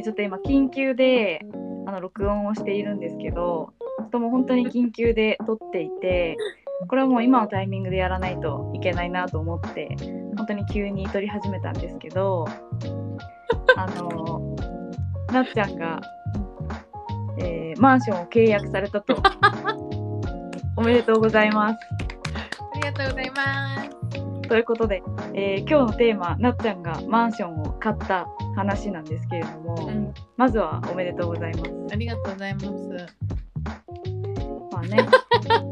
えちょっと今緊急であの録音をしているんですけどとも本当に緊急で撮っていてこれはもう今のタイミングでやらないといけないなと思って本当に急に撮り始めたんですけどあのなっちゃんが、えーマンションを契約されたとおめでとうございます。ありがとうございます。ということで、えー今日のテーマなっちゃんがマンションを買った話なんですけれども、うん、まずはおめでとうございます。ありがとうございます。まあね、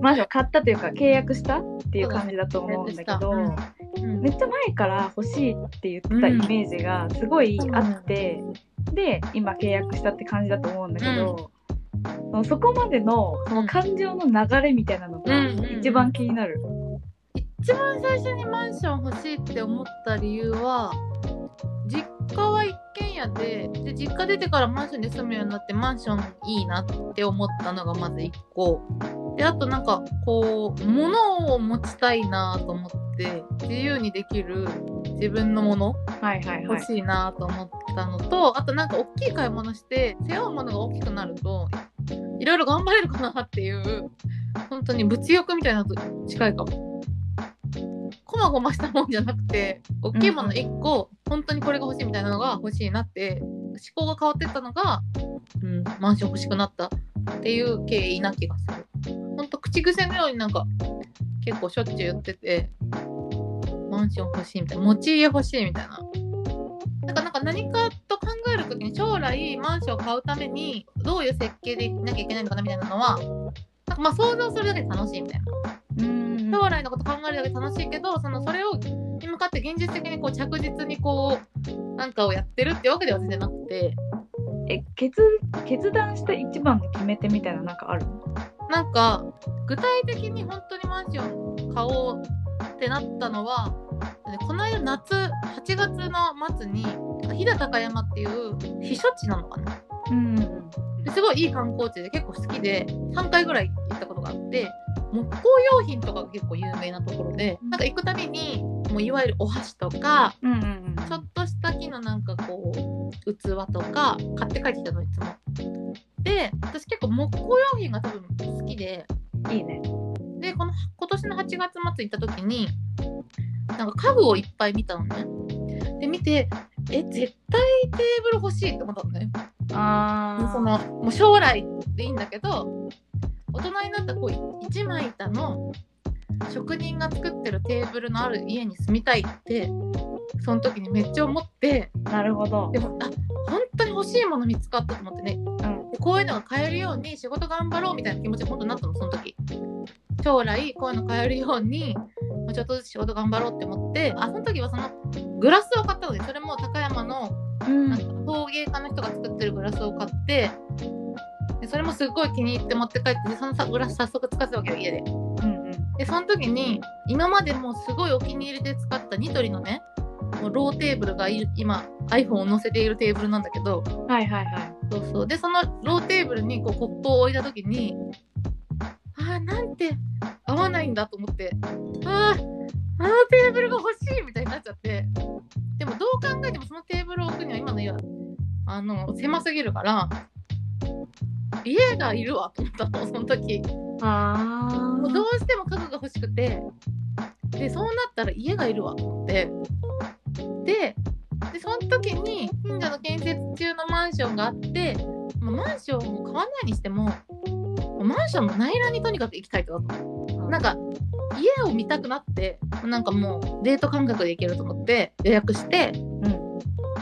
マンション買ったというか契約したっていう感じだと思うんだけど、うん。うん。めっちゃ前から欲しいって言ってたイメージがすごいあって、で今契約したって感じだと思うんだけど、そこまでのその感情の流れみたいなのが一番気になる。一番最初にマンション欲しいって思った理由は実家は一軒家でで実家出てからマンションに住むようになってマンションいいなって思ったのがまず1個であとなんかこう物を持ちたいなと思って自由にできる自分のものはいはいはい欲。しいなと思ったのと、あとなんか大きい買い物して背負うものが大きくなるといろいろ頑張れるかなっていう本当に物欲みたいなのと近いかも。こまごましたもんじゃなくて大きいもの1個、本当にこれが欲しいみたいなのが欲しいなって思考が変わってったのが、うん、マンション欲しくなった。っていう経緯な気がする。本当口癖のようになんか結構しょっちゅう言っててマンション欲しいみたいな持ち家欲しいみたいな。なんかなんか何かと考えるときに将来マンションを買うためにどういう設計でいなきゃいけないのかなみたいなのはなんかまあ想像するだけで楽しいみたいなうん将来のこと考えるだけで楽しいけどそのそれをに向かって現実的にこう着実にこうなんかをやってるってわけでは全然なくて。え決決断した一番の決め手みたいななんかあるなんか具体的に本当にマンション買おうってなったのはでこの間夏8月の末に飛騨高山っていう避暑地なのかな？うんですごいいい観光地で結構好きで3回ぐらい行ったことがあって木工用品とかが結構有名なところでなんか行くたびにもういわゆるお箸とかうんうんうんちょっとした木のなんかこう器とか買って帰ってきたのいつも。で私結構木工用品が多分好きでいいね。でこの今年の8月末行った時になんか家具をいっぱい見たのね。で見てえ絶対テーブル欲しいって思ったのね。あそのもう将来でいいんだけど大人になったらこう一枚板の職人が作ってるテーブルのある家に住みたいってその時にめっちゃ思ってなるほど。で。もあ本当に欲しいもの見つかったと思ってね。うん。でこういうのが買えるように仕事頑張ろうみたいな気持ちが本当になったのその時。将来こういうの買えるようにもうちょっとずつ仕事頑張ろうって思ってあその時はそのグラスを買ったのでそれも高山のうん。なんか陶芸家の人が作ってるグラスを買ってでそれもすごい気に入って持って帰ってでそのさグラス早速使ってたわけよ家で。うんうん。でその時に今までもうすごいお気に入りで使ったニトリのねもうローテーブルがい今 iPhone を載せているテーブルなんだけど。はいはいはい。そうそう。でそのローテーブルにこうコップを置いた時にあーなんて合わないんだと思って。あーあのテーブルが欲しいみたいになっちゃって。でもどう考えてもそのテーブルを置くには今の家はあの狭すぎるから家がいるわと思ったの その時。あもうどうしても家具が欲しくて。でそうなったら家がいるわと思って。ででその時に近所の建設中のマンションがあって、まあマンションを買わないにしてもマンションの内覧にとにかく行きたいと思なんか家を見たくなってなんかもうデート感覚で行けると思って予約して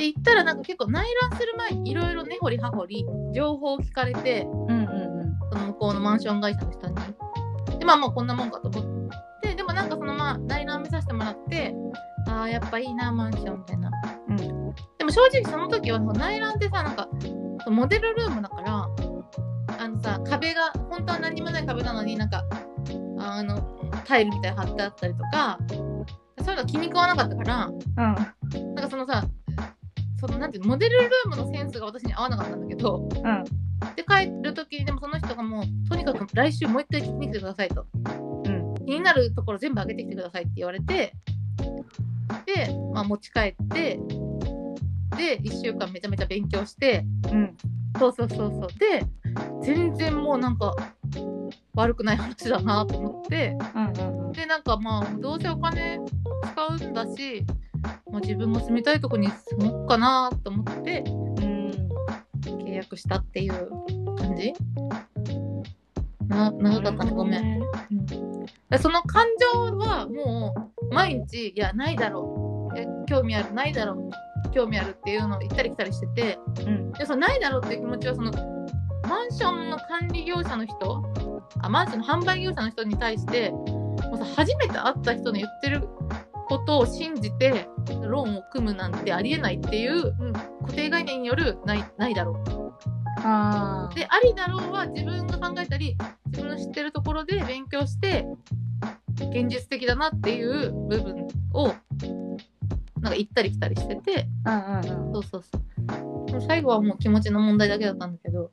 うんで行ったらなんか結構内覧する前にいろいろ根掘り葉掘り情報を聞かれてうんうんその向こうのマンション会社の人に。で、まあまあこんなもんかと思って、でもなんかそのまあ内覧見させてもらって、ああ、やっぱいいな、マンションみたいな。うんでも正直その時はその内覧ってさ、なんかモデルルームだから、あのさ、壁が、本当は何もない壁なのになんか、あの、タイルみたいなの貼ってあったりとか、そういうの気に食わなかったから、うんなんかそのさ、そのなんていうのモデルルームのセンスが私に合わなかったんだけど、うん。で帰る時にでもその人がもうとにかく来週もう一回聞きに来てくださいと。うん。気になるところ全部上げてきてくださいって言われてで、まあ、持ち帰ってでで1週間めちゃめちゃ勉強してうん。そうそうそうそう。で全然もうなんか悪くない話だなと思って。うんうんうん。でなんかまあどうせお金使うんだし、まあ、自分も住みたいとこに住もうかなと思ってうん。契約したっていう感じ？な長かったねごめん。ん。でその感情はもう毎日いやないだろう。え興味ある？ないだろう。興味あるっていうのを行ったり来たりしててうん。でそのないだろうっていう気持ちはそのマンションの管理業者の人？あマンションの販売業者の人に対してもうさ初めて会った人の言ってることを信じてローンを組むなんてありえないっていううん固定概念によるないないだろう。あでありだろうは自分が考えたり自分の知ってるところで勉強して現実的だなっていう部分をなんか行ったり来たりしててあうんうんうん。そうそうそう。もう最後はもう気持ちの問題だけだったんだけど、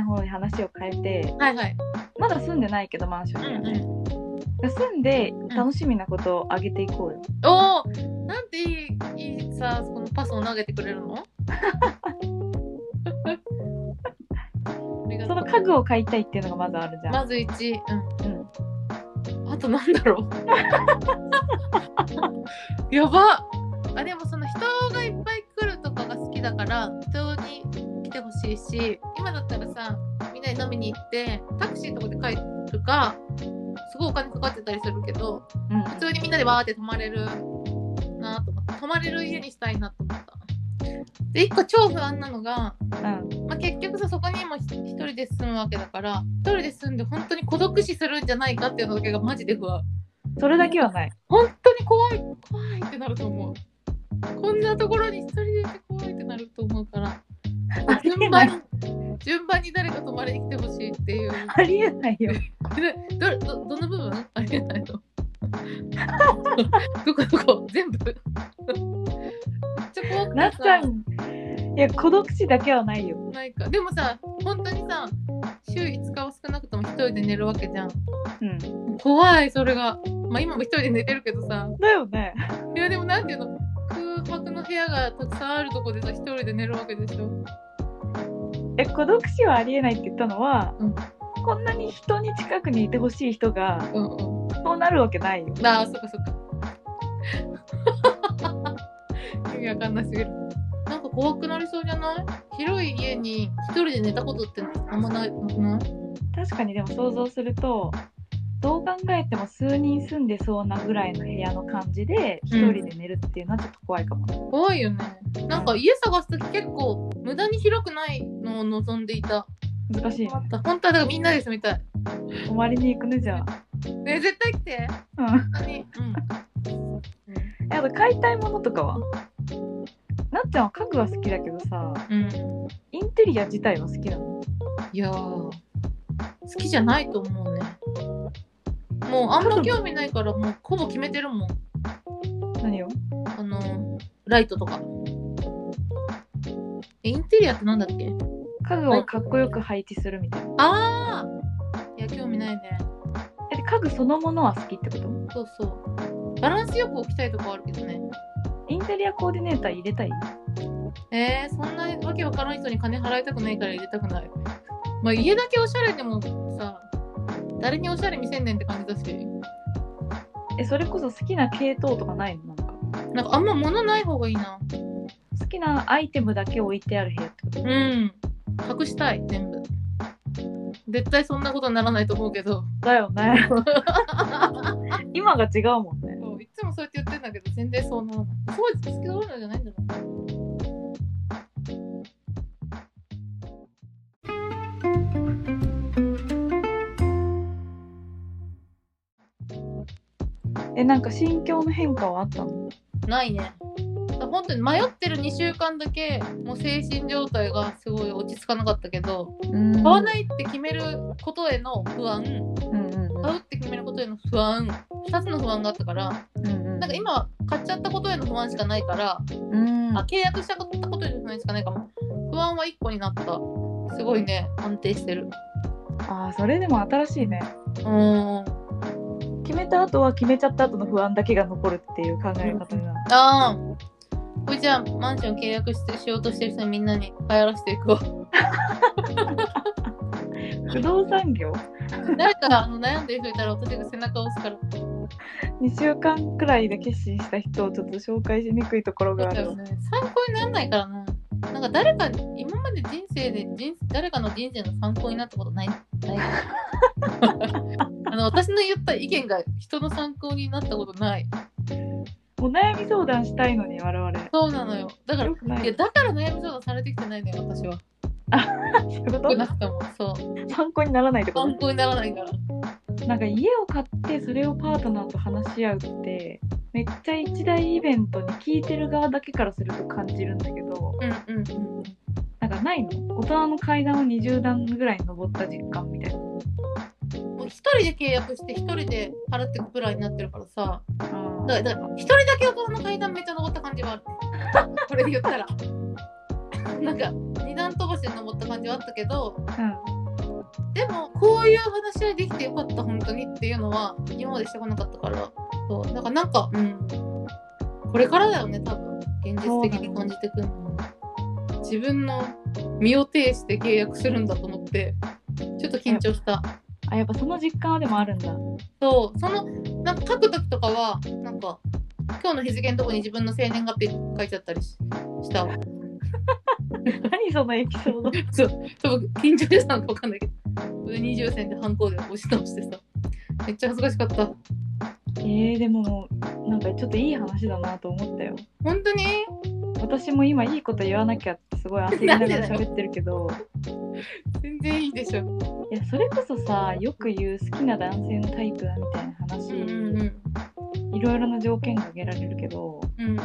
ょっとハッピーな方に話を変えてはいはい。まだ住んでないけどマンションにはね、うん住んで楽しみなことをあげていこうよ、おおなんていいいいさこのパスを投げてくれるの？そう。の家具を買いたいっていうのがまずあるじゃん、まず1、うん、うん、あとなんだろう。やば。あでもその人がいっぱい来るとかが好きだから人に来てほしいし今だったらさみんなで飲みに行ってタクシーとかで帰るかすごいお金かかってたりするけどうん。普通にみんなでわーって泊まれるなと思って泊まれる家にしたいなと思った。で一個超不安なのが、うん。まあ、結局さそこにもひ一人で住むわけだから一人で住んで本当に孤独死するんじゃないかっていうのだけがマジで不安。それだけはない。本当に怖い怖いってなると思う。こんなところに一人でいて怖いってなると思うから順番に順番に誰か泊まりに来てほしいっていう。ありえないよ。でどどどの部分？ありえないの。どこどこ？全部？めっちゃ怖くなっちゃんいや孤独死だけはないよ。ないか。でもさ本当にさ週5日は少なくとも一人で寝るわけじゃん。うん。怖いそれが。まあ今も一人で寝てるけどさ。だよね。いやでもなんていうの？空白の部屋がたくさんあるとこでさ一人で寝るわけでしょえ孤独死はありえないって言ったのは、うん。こんなに人に近くにいてほしい人がうんうん。そうなるわけないよ。ああそっかそっか。意味わかんなすぎる。なんか怖くなりそうじゃない？広い家に一人で寝たことってあんまないなくない？確かにでも想像するとどう考えても数人住んでそうなぐらいの部屋の感じで一人で寝るっていうのはちょっと怖いかも、怖いよね。なんか家探す時結構無駄に広くないのを望んでいた。難しいね。本当はだからみんなで住みたい。泊まりに行くねじゃあ。ね絶対来て。うん。本当に。えあと買いたいものとかは？なっちゃんは家具は好きだけどさうん、うん、インテリア自体は好きなの？いやー好きじゃないと思うねもうあんま興味ないからもうほぼ決めてるもん。何を？あのライトとか。えインテリアってなんだっけ？家具をかっこよく配置するみたいな。ああいや興味ないね。えで家具そのものは好きってこと？そうそう。バランスよく置きたいとこあるけどね。インテリアコーディネーター入れたい？えー、そんなわけわからん人に金払いたくないから入れたくない。まあ家だけおしゃれでもさ誰におしゃれ見せんねんって感じだし。えそれこそ好きな系統とかないの？なんか。なんかあんま物ない方がいいな。好きなアイテムだけ置いてある部屋ってことうん。隠したい全部。絶対そんなことにならないと思うけど。だよね。今が違うもんね。そういつもそうやって言ってんだけど全然そうならない。そうですけどそういうのじゃないんじゃなえなんか心境の変化はあったの？ないね。本当に迷ってる2週間だけもう精神状態がすごい落ち着かなかったけどうん。買わないって決めることへの不安。うんうん買うって決めることへの不安。2つの不安があったからうんうん。なんか今は買っちゃったことへの不安しかないから、うん。あ契約したことへの不安しかないかも。は1個になった。すごいね、安定してる。ああそれでも新しいね。うん。決めた後は決めちゃった後の不安だけが残るっていう考え方になるああ。これじゃあ、マンション契約してしようとしてる人にみんなに流行らせていくわ。不動産業？誰かあの悩んでる人いたら私が背中を押すから。2週間くらいで決心した人をちょっと紹介しにくいところがあるね。参考にならないからな。なんか誰か、今まで人生で人誰かの人生の参考になったことない？ないあの私の言った意見が人の参考になったことない。お悩み相談したいのに我々そうなのよ。だから、よくないいやだから悩み相談されてきてないのよ、私は。そういうこ少なくとも。そう。と参考にならないってこ参考にならないから。となんか家を買ってそれをパートナーと話し合うってめっちゃ一大イベントに聞いてる側だけからすると感じるんだけどうんうんうん。なんかないの？大人の階段を20段ぐらい登った実感みたいなもう一人で契約して一人で払ってくプランになってるからさ。あー。だからだから一人だけ大人の階段めっちゃ登った感じはある。これで言ったら。なんか二段飛ばしで登った感じはあったけど、でもこういう話し合いできてよかった本当にっていうのは今までしてこなかったから。そう。なんかなんかうん。これからだよね多分。現実的に感じてくるの自分の身を挺して契約するんだと思ってちょっと緊張したあやっぱその実感はでもあるんだ。そうそのなんか書く時とかはなんか今日の日付のとこに自分の生年月日書いちゃったりししたわ。何そのエピソード。そう多分緊張してたのか分かんないけど。上二重線でハンコで押し直してさ。めっちゃ恥ずかしかったえー、でもなんかちょっといい話だなと思ったよ。本当に？私も今いいこと言わなきゃってすごい焦りながら喋ってるけど。全然いいでしょ。いやそれこそさよく言う好きな男性のタイプだみたいな話、うんうんいろいろな条件が挙げられるけど。うん。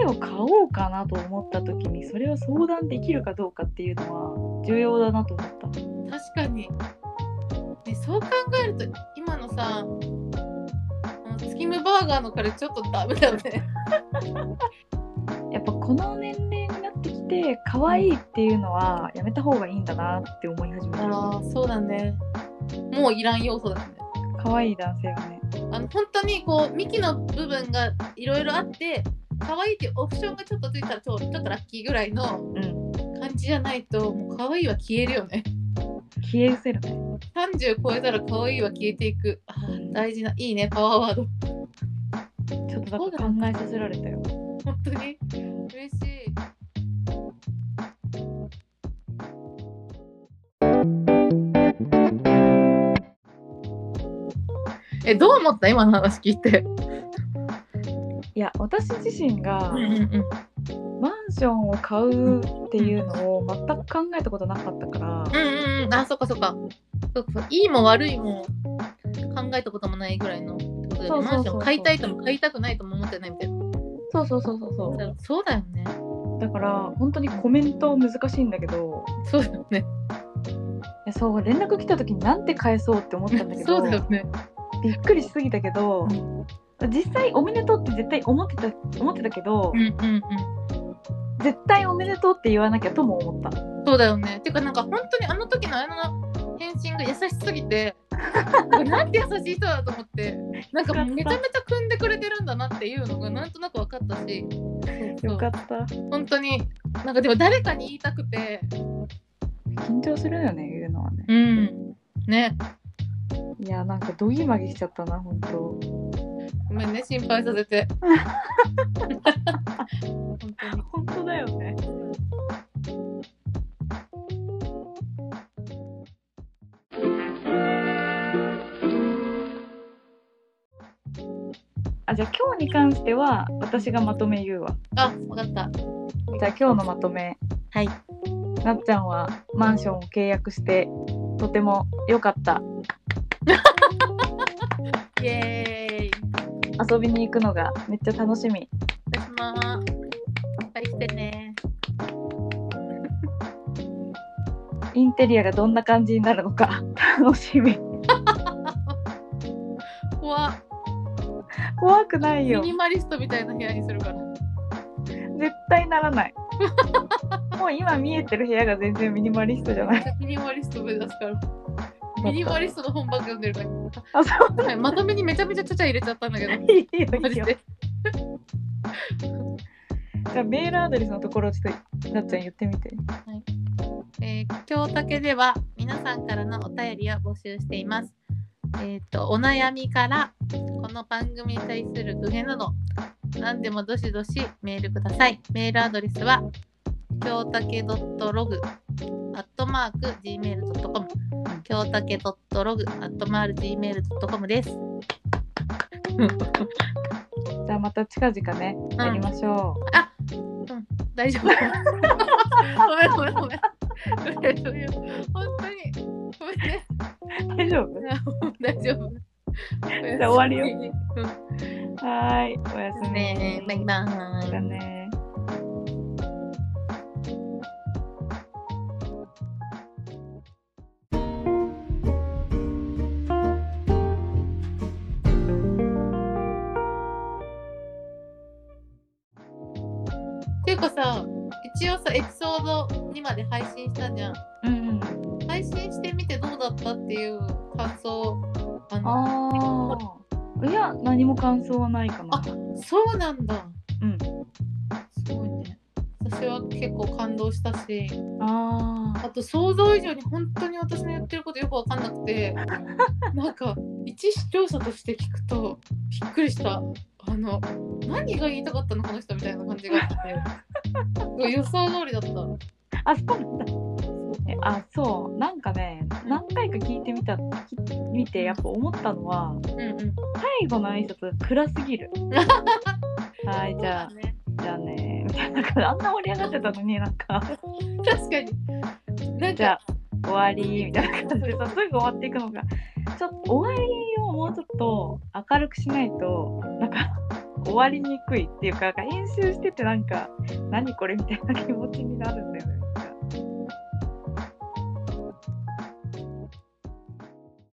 家を買おうかなと思った時にそれを相談できるかどうかっていうのは重要だなと思った。確かに。ね、そう考えると今のさ、スキムバーガーのカレーちょっとダメだよね。やっぱこの年齢になってきて可愛いっていうのはやめた方がいいんだなって思い始めたああ、そうだね。もういらん要素だよね。可愛い男性はねあの本当にこう幹の部分がいろいろあって、可愛いっていうオプションがちょっとついたらちょっとラッキーぐらいのうん感じじゃないと、もう可愛いは消えるよね。消え失せるね30超えたら可愛いは消えていく。大事な、いいね、パワーワード。ちょっと考えさせられたよ本当に？嬉しい。え、どう思った？今の話聞いて。いや私自身がうんうんマンションを買うっていうのを全く考えたことなかったからうんうん。あ、そっかそっか。そっかそっかいいも悪いも考えたこともないぐらいのことで、そうそうそうそうマンション買いたいとも買いたくないとも思ってないみたいな。そうそうそうそうそうそうだよね。だから本当にコメント難しいんだけどそうだよね。いやそう連絡来た時になんて返そうって思ったんだけどそうだよね。びっくりしすぎたけど実際おめでとうって絶対思ってた思ってたけど、うんうんうん。絶対おめでとうって言わなきゃとも思った。そうだよね。てかなんか本当にあの時のあの返信が優しすぎて、なんて優しい人だと思って、なんかめちゃめちゃ組んでくれてるんだなっていうのがなんとなく分かったし、よかった。本当に。なんかでも誰かに言いたくて、緊張するよね言うのはね。うん。ね。いやなんかどぎまぎしちゃったな本当ごめんね、心配させて。本当に。本当だよねあじゃあ今日に関しては私がまとめ言うわあ、分かった。じゃあ今日のまとめはい。なっちゃんはマンションを契約してとても良かった遊びに行くのがめっちゃ楽しみ私も、いっぱいしてね。インテリアがどんな感じになるのか 楽しみ怖っ怖くないよミニマリストみたいな部屋にするから。絶対ならないも もう今見えてる部屋が全然ミニマリストじゃない。ミニマリスト目指すから。ミニマリストの本ばっか読んでるから。あ、そう。はい、まとめにめちゃめちゃちゃちゃ入れちゃったんだけど。マジで。じゃあメールアドレスのところをちょっとなっちゃん言ってみて。えー、京竹では皆さんからのお便りを募集しています。えっ、と、お悩みから、この番組に対する苦言など、何でもどしどしメールください。メールアドレスは、京竹 .log、アットマーク、gmail.com、京竹 .log、アットマーク、gmail.com です。じゃあまた近々ね、んやりましょ大丈夫。ごめんごめんごめん。ごめんごめん本当に。ごめんね。う。大丈夫？大丈夫。じゃあ終わりようんはーい。おやすみ。ねえ、バイバイ。だね。いうかさ、一応さ、エピソード2まで配信したじゃん。うんうん。配信してみてどうだったっていう感想。あのああ。いや、何も感想はないかなあ。そうなんだ。うん。すごいね。私は結構感動したし、ああ。あと想像以上に本当に私の言ってることよくわかんなくて、なんか一視聴者として聞くとびっくりした。あの何が言いたかったのこの人みたいな感じがあって、予想通りだった。あ、そうなんだ。えあ、そう。なんかね、何回か聞いてみた、き見て、やっぱ思ったのは、うんうん。最後の挨拶暗すぎる。はい、じゃあ、ね、じゃあね、みたいな。あんな盛り上がってたのになんか、確かに。なんかじゃあ、終わり、みたいな感じでさ、すぐ終わっていくのが、ちょっと終わりをもうちょっと明るくしないと、なんか、終わりにくいっていうか、なんか編集しててなんか、何これみたいな気持ちになるんだよね。